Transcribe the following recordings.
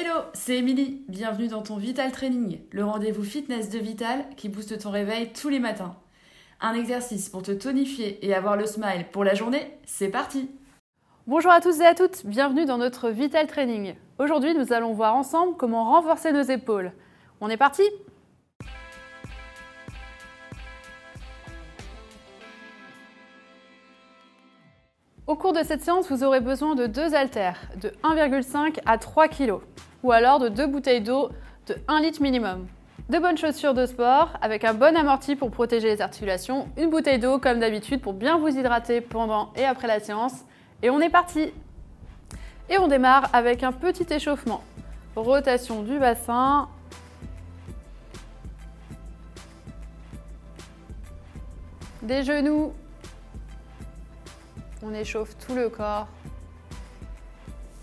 Hello, c'est Émilie. Bienvenue dans ton Vital Training, le rendez-vous fitness de Vital qui booste ton réveil tous les matins. Un exercice pour te tonifier et avoir le smile pour la journée, c'est parti Bonjour à tous et à toutes, bienvenue dans notre Vital Training. Aujourd'hui, nous allons voir ensemble comment renforcer nos épaules. On est parti? Au cours de cette séance, vous aurez besoin de deux haltères de 1,5 à 3 kg ou alors de deux bouteilles d'eau de 1 litre minimum. De bonnes chaussures de sport avec un bon amorti pour protéger les articulations, une bouteille d'eau comme d'habitude pour bien vous hydrater pendant et après la séance. Et on est parti Et on démarre avec un petit échauffement. Rotation du bassin. Des genoux on échauffe tout le corps.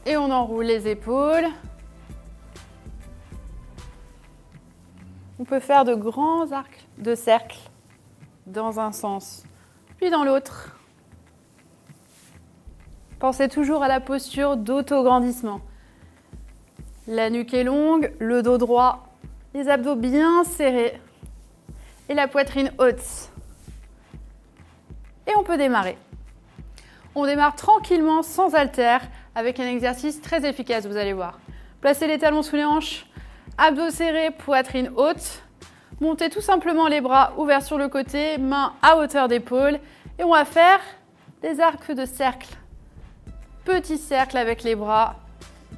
Et on enroule les épaules. On peut faire de grands arcs de cercle dans un sens, puis dans l'autre. Pensez toujours à la posture d'autograndissement. La nuque est longue, le dos droit, les abdos bien serrés et la poitrine haute. Et on peut démarrer. On démarre tranquillement sans haltère avec un exercice très efficace, vous allez voir. Placez les talons sous les hanches, abdos serrés, poitrine haute. Montez tout simplement les bras ouverts sur le côté, mains à hauteur d'épaule. Et on va faire des arcs de cercle. Petit cercle avec les bras.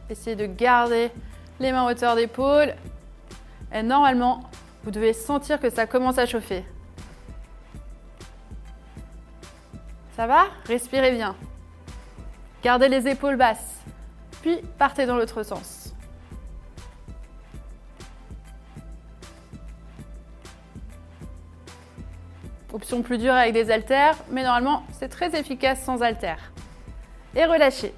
Essayez de garder les mains à hauteur d'épaule. Et normalement, vous devez sentir que ça commence à chauffer. Ça va? Respirez bien. Gardez les épaules basses. Puis partez dans l'autre sens. Option plus dure avec des haltères, mais normalement c'est très efficace sans haltères. Et relâchez.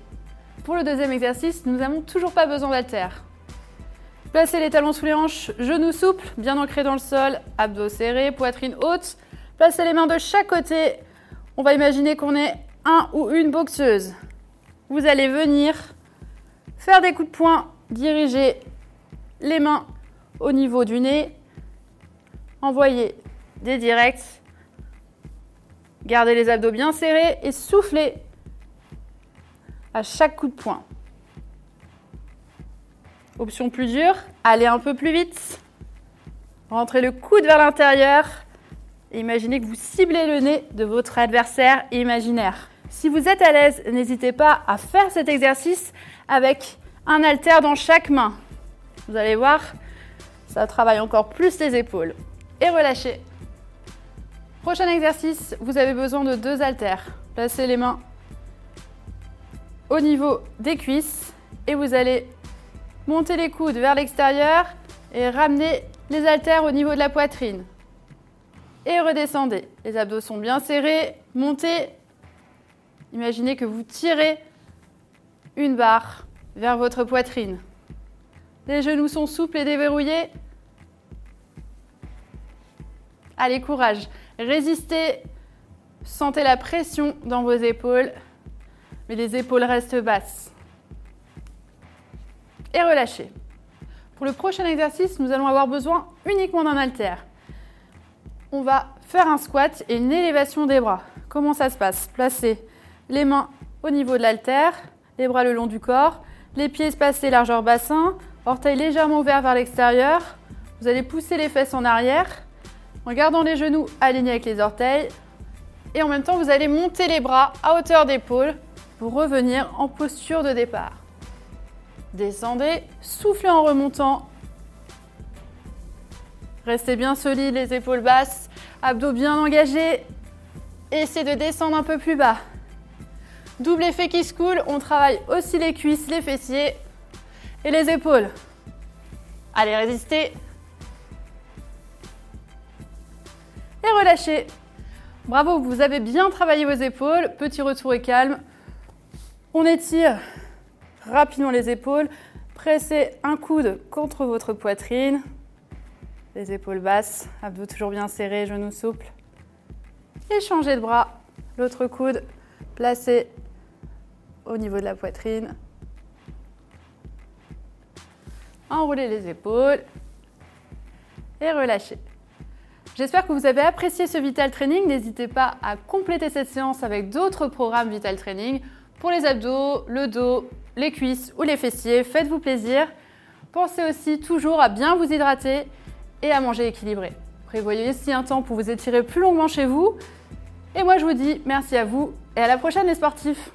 Pour le deuxième exercice, nous n'avons toujours pas besoin d'haltères. Placez les talons sous les hanches, genoux souples, bien ancrés dans le sol, abdos serrés, poitrine haute. Placez les mains de chaque côté on va imaginer qu'on est un ou une boxeuse. Vous allez venir faire des coups de poing, diriger les mains au niveau du nez, envoyer des directs, gardez les abdos bien serrés et soufflez à chaque coup de poing. Option plus dure, allez un peu plus vite. Rentrez le coude vers l'intérieur imaginez que vous ciblez le nez de votre adversaire imaginaire. Si vous êtes à l'aise, n'hésitez pas à faire cet exercice avec un haltère dans chaque main. Vous allez voir, ça travaille encore plus les épaules. Et relâchez. Prochain exercice, vous avez besoin de deux haltères. Placez les mains au niveau des cuisses et vous allez monter les coudes vers l'extérieur et ramener les haltères au niveau de la poitrine et redescendez. Les abdos sont bien serrés. Montez. Imaginez que vous tirez une barre vers votre poitrine. Les genoux sont souples et déverrouillés. Allez, courage. Résistez. Sentez la pression dans vos épaules, mais les épaules restent basses. Et relâchez. Pour le prochain exercice, nous allons avoir besoin uniquement d'un haltère on va faire un squat et une élévation des bras. Comment ça se passe? Placez les mains au niveau de l'haltère, les bras le long du corps, les pieds espacés largeur bassin, orteils légèrement ouverts vers l'extérieur. Vous allez pousser les fesses en arrière en gardant les genoux alignés avec les orteils. Et en même temps, vous allez monter les bras à hauteur d'épaule pour revenir en posture de départ. Descendez, soufflez en remontant Restez bien solide, les épaules basses, abdos bien engagés. Essayez de descendre un peu plus bas. Double effet qui se coule, on travaille aussi les cuisses, les fessiers et les épaules. Allez, résistez. Et relâchez. Bravo, vous avez bien travaillé vos épaules. Petit retour et calme. On étire rapidement les épaules. Pressez un coude contre votre poitrine les épaules basses, abdos toujours bien serrés, genoux souples. Et changez de bras, l'autre coude placé au niveau de la poitrine. Enroulez les épaules et relâchez. J'espère que vous avez apprécié ce Vital Training. N'hésitez pas à compléter cette séance avec d'autres programmes Vital Training pour les abdos, le dos, les cuisses ou les fessiers. Faites-vous plaisir. Pensez aussi toujours à bien vous hydrater et à manger équilibré. Prévoyez aussi un temps pour vous étirer plus longuement chez vous. Et moi, je vous dis merci à vous et à la prochaine les sportifs